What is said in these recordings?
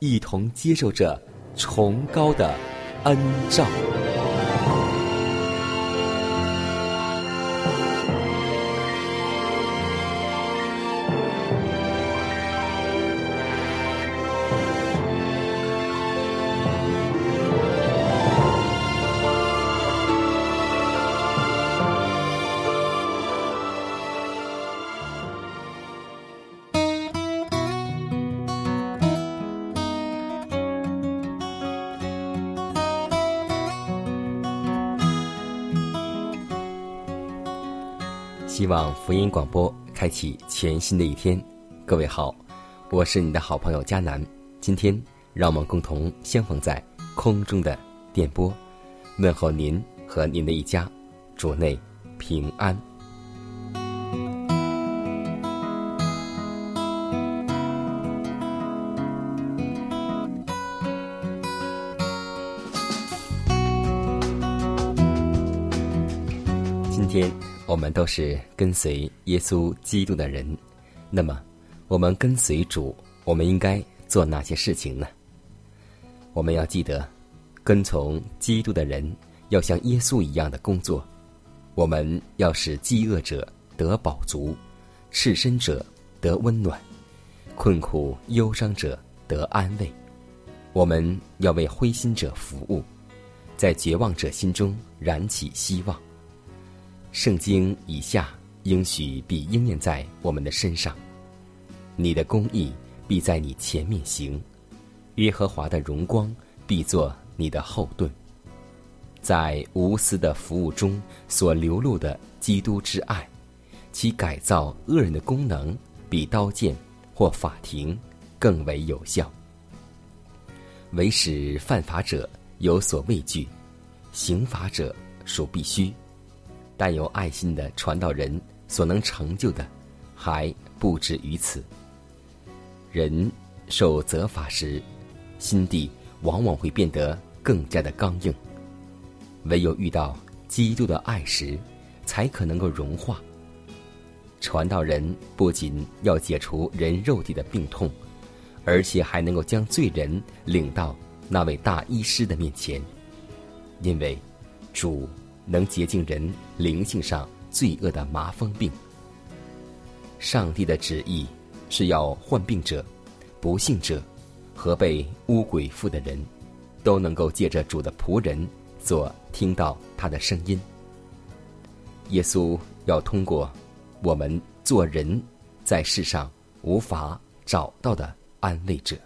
一同接受着崇高的恩照。希望福音广播开启全新的一天。各位好，我是你的好朋友佳南。今天让我们共同相逢在空中的电波，问候您和您的一家，主内平安。我们都是跟随耶稣基督的人，那么我们跟随主，我们应该做哪些事情呢？我们要记得，跟从基督的人要像耶稣一样的工作。我们要使饥饿者得饱足，赤身者得温暖，困苦忧伤者得安慰。我们要为灰心者服务，在绝望者心中燃起希望。圣经以下应许必应验在我们的身上，你的公义必在你前面行，耶和华的荣光必作你的后盾。在无私的服务中所流露的基督之爱，其改造恶人的功能比刀剑或法庭更为有效。为使犯法者有所畏惧，刑罚者属必须。但有爱心的传道人所能成就的，还不止于此。人受责罚时，心地往往会变得更加的刚硬。唯有遇到基督的爱时，才可能够融化。传道人不仅要解除人肉体的病痛，而且还能够将罪人领到那位大医师的面前，因为主。能洁净人灵性上罪恶的麻风病。上帝的旨意是要患病者、不幸者和被污鬼附的人，都能够借着主的仆人所听到他的声音。耶稣要通过我们做人，在世上无法找到的安慰者，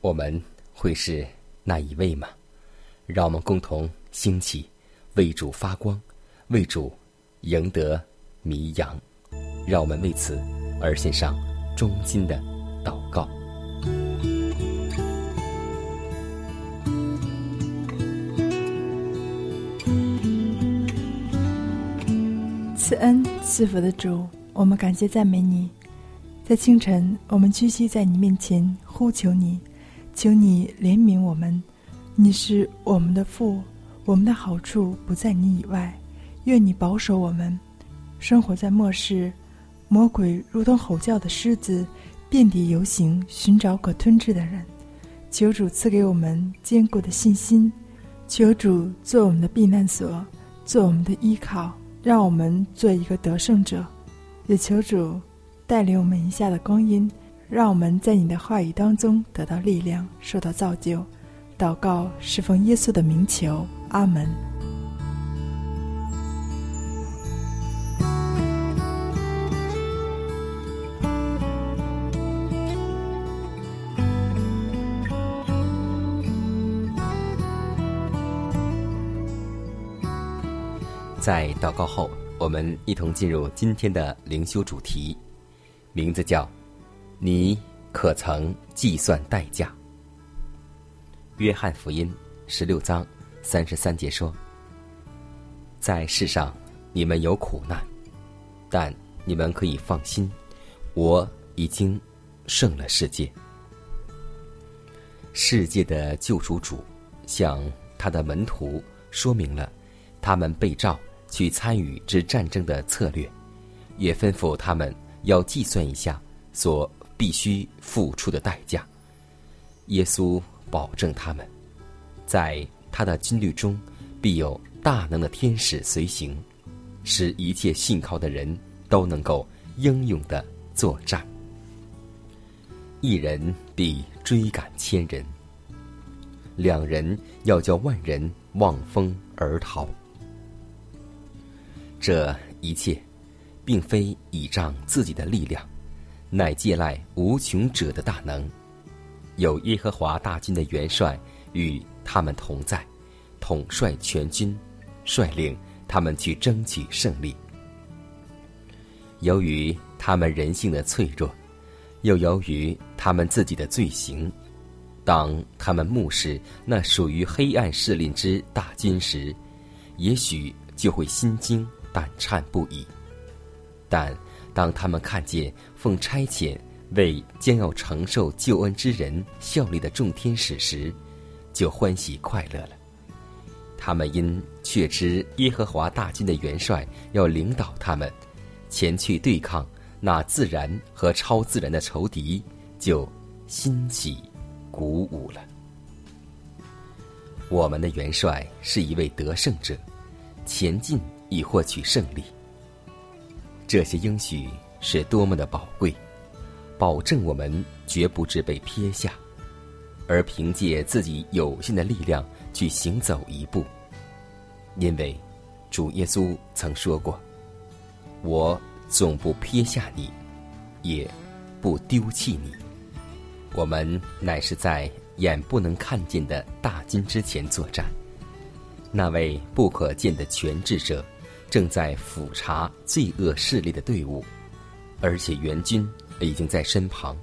我们会是那一位吗？让我们共同兴起。为主发光，为主赢得迷羊，让我们为此而献上衷心的祷告。赐恩赐福的主，我们感谢赞美你。在清晨，我们屈膝在你面前呼求你，求你怜悯我们。你是我们的父。我们的好处不在你以外，愿你保守我们。生活在末世，魔鬼如同吼叫的狮子，遍地游行，寻找可吞吃的人。求主赐给我们坚固的信心，求主做我们的避难所，做我们的依靠，让我们做一个得胜者。也求主带领我们一下的光阴，让我们在你的话语当中得到力量，受到造就。祷告侍奉耶稣的名求，阿门。在祷告后，我们一同进入今天的灵修主题，名字叫“你可曾计算代价？”约翰福音十六章三十三节说：“在世上你们有苦难，但你们可以放心，我已经胜了世界。世界的救赎主向他的门徒说明了他们被召。”去参与之战争的策略，也吩咐他们要计算一下所必须付出的代价。耶稣保证他们，在他的军旅中必有大能的天使随行，使一切信靠的人都能够英勇的作战。一人必追赶千人，两人要叫万人望风而逃。这一切，并非倚仗自己的力量，乃借赖无穷者的大能。有耶和华大军的元帅与他们同在，统帅全军，率领他们去争取胜利。由于他们人性的脆弱，又由于他们自己的罪行，当他们目视那属于黑暗势力之大军时，也许就会心惊。胆颤不已，但当他们看见奉差遣为将要承受救恩之人效力的众天使时，就欢喜快乐了。他们因确知耶和华大军的元帅要领导他们前去对抗那自然和超自然的仇敌，就欣喜鼓舞了。我们的元帅是一位得胜者，前进。以获取胜利，这些应许是多么的宝贵，保证我们绝不至被撇下，而凭借自己有限的力量去行走一步。因为主耶稣曾说过：“我总不撇下你，也不丢弃你。”我们乃是在眼不能看见的大金之前作战，那位不可见的全智者。正在俯查罪恶势力的队伍，而且援军已经在身旁。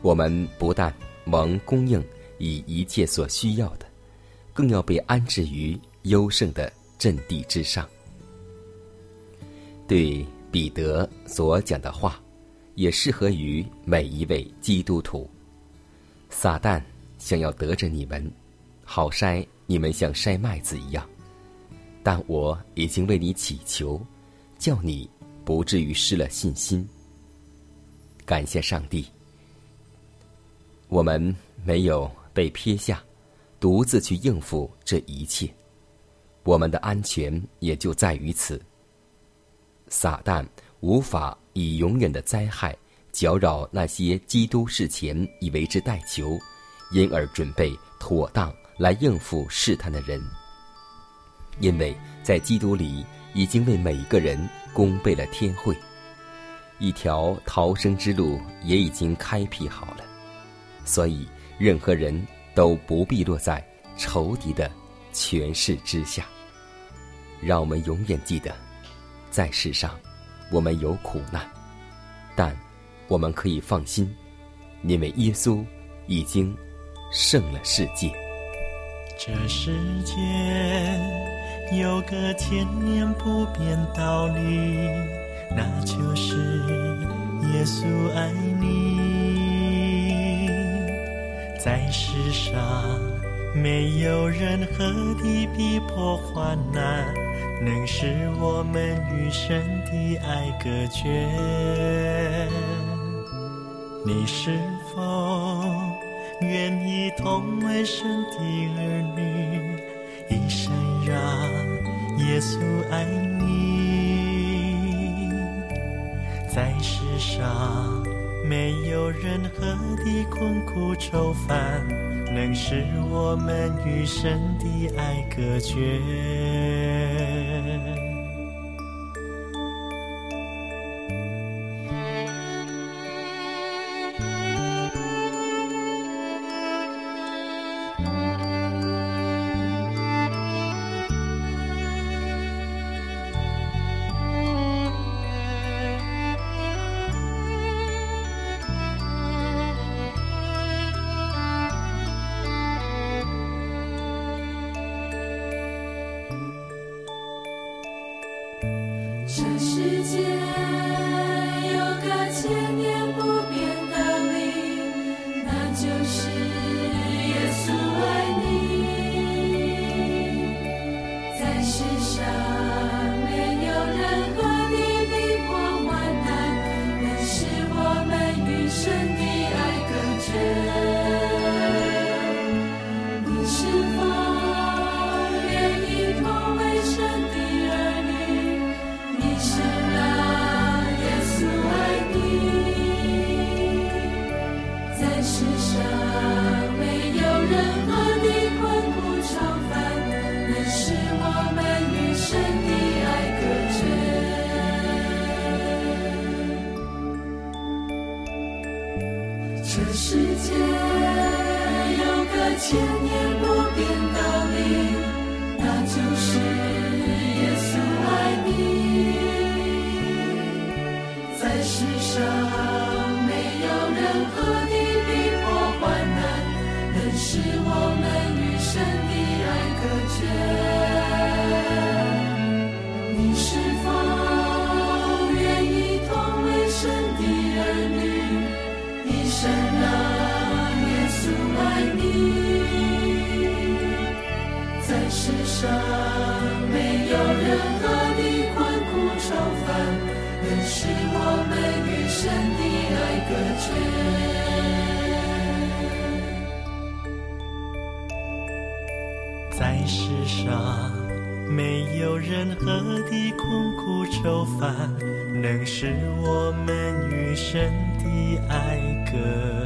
我们不但蒙供应以一切所需要的，更要被安置于优胜的阵地之上。对彼得所讲的话，也适合于每一位基督徒。撒旦想要得着你们，好筛你们像筛麦子一样。但我已经为你祈求，叫你不至于失了信心。感谢上帝，我们没有被撇下，独自去应付这一切，我们的安全也就在于此。撒旦无法以永远的灾害搅扰那些基督事前以为之代求，因而准备妥当来应付试探的人。因为在基督里已经为每一个人供备了天会，一条逃生之路也已经开辟好了，所以任何人都不必落在仇敌的权势之下。让我们永远记得，在世上我们有苦难，但我们可以放心，因为耶稣已经胜了世界。这世间。有个千年不变道理，那就是耶稣爱你。在世上没有任何的逼迫患难，能使我们与神的爱隔绝。你是否愿意同为神的儿女？一生让。耶稣爱你，在世上没有任何的困苦愁烦，能使我们与神的爱隔绝。就是神的爱歌在世上，没有任何的困苦愁烦，能使我们与神的爱隔。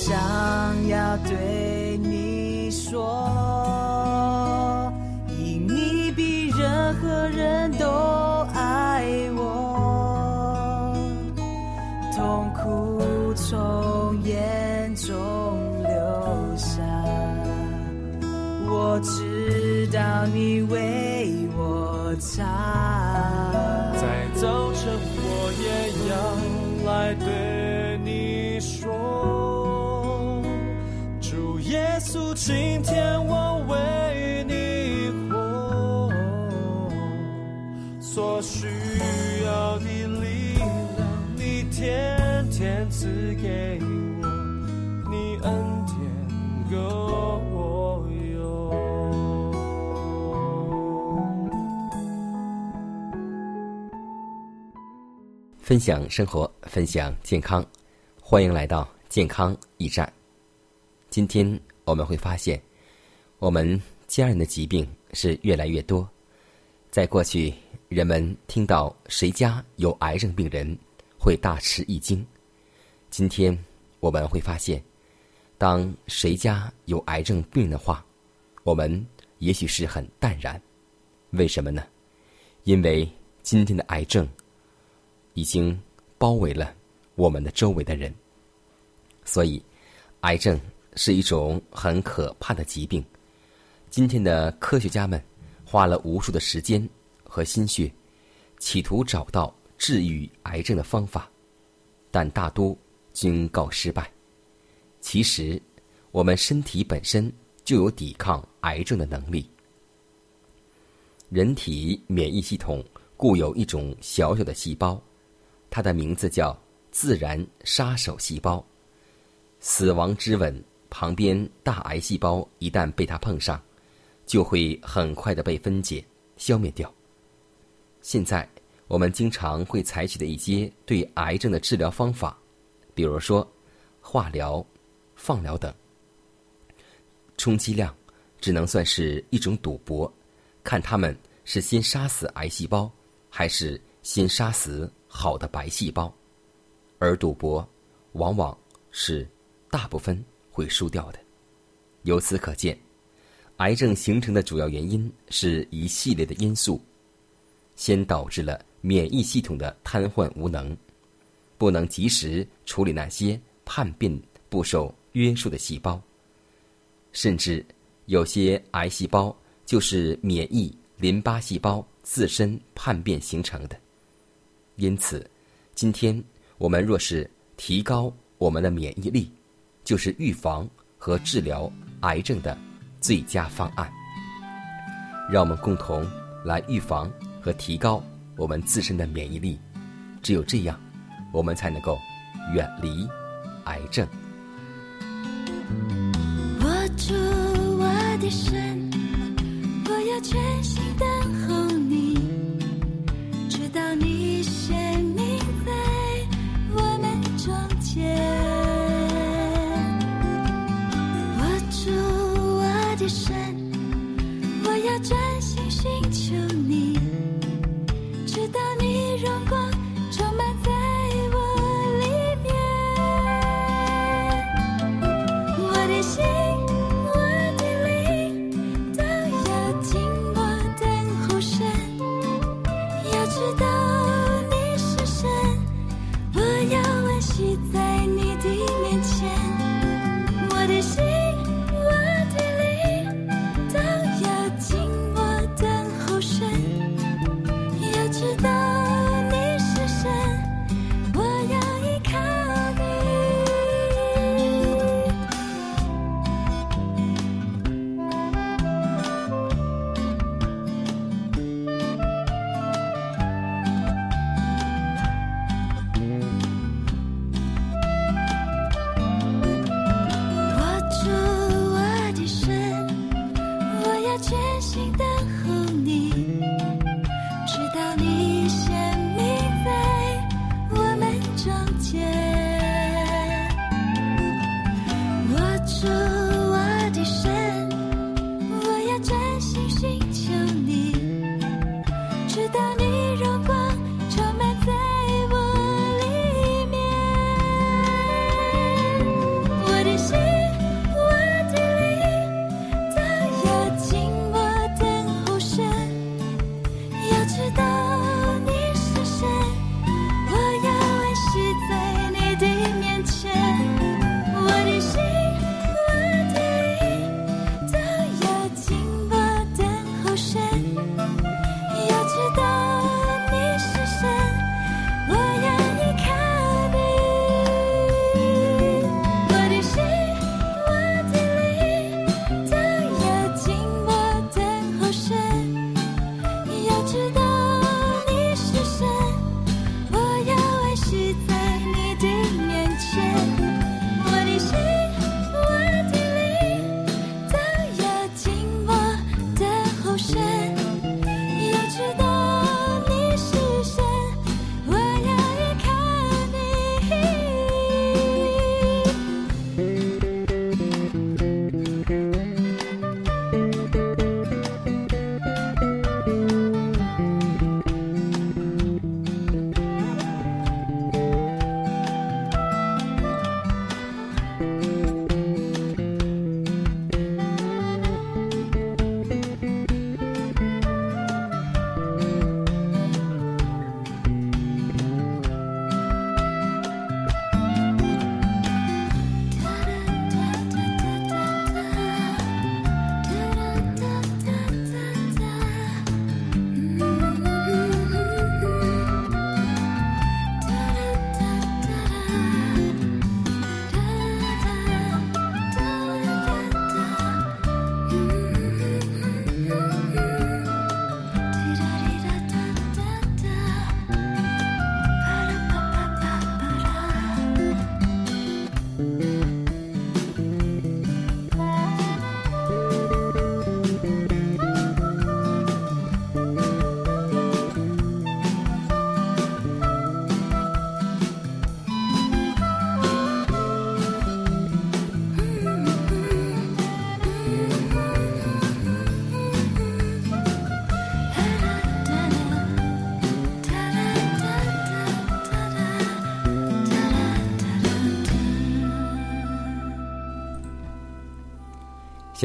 想要对天赐给我，你恩典够我用。分享生活，分享健康，欢迎来到健康驿站。今天我们会发现，我们家人的疾病是越来越多。在过去，人们听到谁家有癌症病人，会大吃一惊。今天我们会发现，当谁家有癌症病的话，我们也许是很淡然。为什么呢？因为今天的癌症。已经包围了我们的周围的人，所以，癌症是一种很可怕的疾病。今天的科学家们花了无数的时间和心血，企图找到治愈癌症的方法，但大多均告失败。其实，我们身体本身就有抵抗癌症的能力。人体免疫系统固有一种小小的细胞。它的名字叫自然杀手细胞，死亡之吻旁边大癌细胞一旦被它碰上，就会很快的被分解消灭掉。现在我们经常会采取的一些对癌症的治疗方法，比如说化疗、放疗等，充其量只能算是一种赌博，看他们是先杀死癌细胞，还是先杀死。好的白细胞，而赌博往往是大部分会输掉的。由此可见，癌症形成的主要原因是一系列的因素，先导致了免疫系统的瘫痪无能，不能及时处理那些叛变不受约束的细胞，甚至有些癌细胞就是免疫淋巴细胞自身叛变形成的。因此，今天我们若是提高我们的免疫力，就是预防和治疗癌症的最佳方案。让我们共同来预防和提高我们自身的免疫力，只有这样，我们才能够远离癌症。握住我的手，我要全新的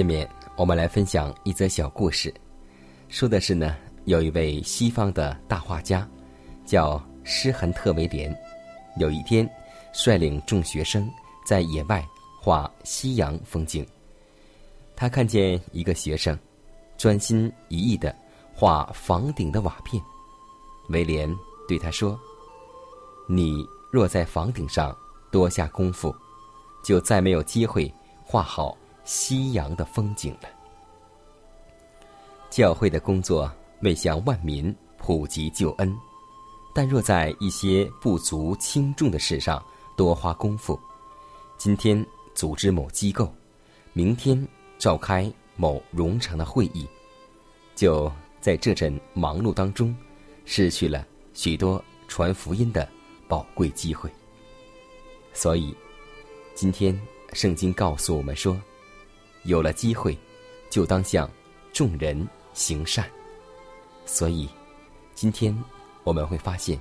下面我们来分享一则小故事，说的是呢，有一位西方的大画家，叫施痕特维廉，有一天率领众学生在野外画夕阳风景。他看见一个学生专心一意的画房顶的瓦片，威廉对他说：“你若在房顶上多下功夫，就再没有机会画好夕阳的风景了。”教会的工作为向万民普及救恩，但若在一些不足轻重的事上多花功夫，今天组织某机构，明天。召开某冗长的会议，就在这阵忙碌当中，失去了许多传福音的宝贵机会。所以，今天圣经告诉我们说，有了机会，就当向众人行善。所以，今天我们会发现，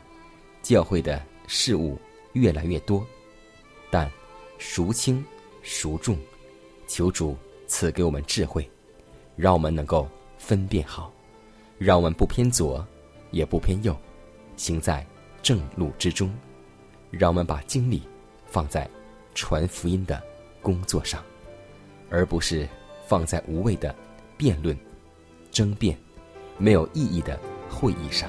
教会的事物越来越多，但孰轻孰重，求主。赐给我们智慧，让我们能够分辨好，让我们不偏左，也不偏右，行在正路之中。让我们把精力放在传福音的工作上，而不是放在无谓的辩论、争辩、没有意义的会议上。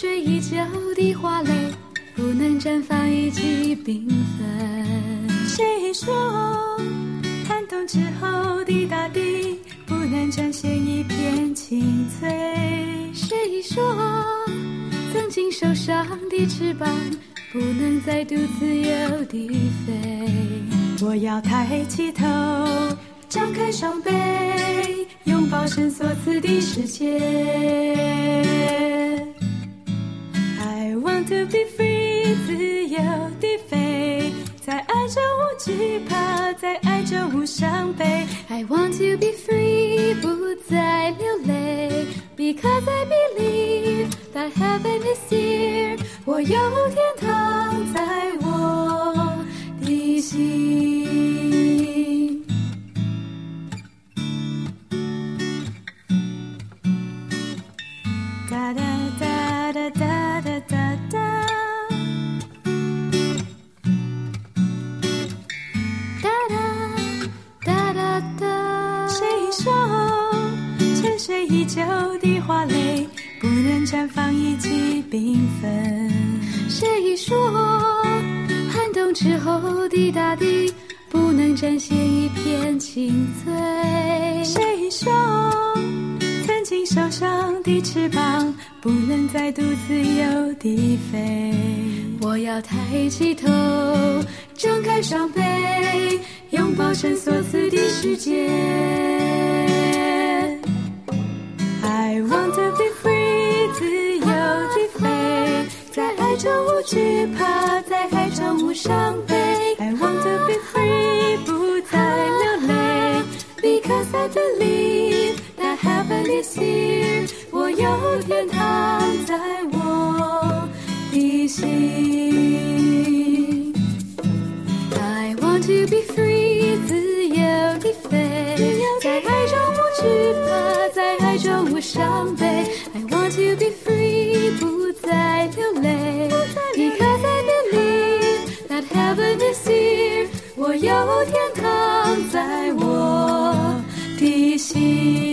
睡已久的花蕾不能绽放一季缤纷。谁说，寒冬之后的大地不能展现一片青翠？谁说，曾经受伤的翅膀不能再度自由地飞？我要抬起头，张开双臂。拥抱神所赐的世界。I want to be free，自由地飞，在爱中无惧怕，在爱中无伤悲。I want to be free，不再流泪，Because I believe that heaven is here，我有天堂在我的心。绽放一季缤纷。谁说寒冬之后的大地不能展现一片青翠？谁说曾经受伤的翅膀，不能再独自游地飞。我要抬起头，张开双臂，拥抱神所赐的世界。I want to be free，在爱中无惧怕，在海中无伤悲。I want to be free，不再流泪，Because I believe that heaven is here，我有天堂在我的心。I want to be free，自由地飞，在爱中无惧怕，在爱中无伤悲。I want to be free，不再流泪，Because I believe that heaven is here，我有天堂在我的心。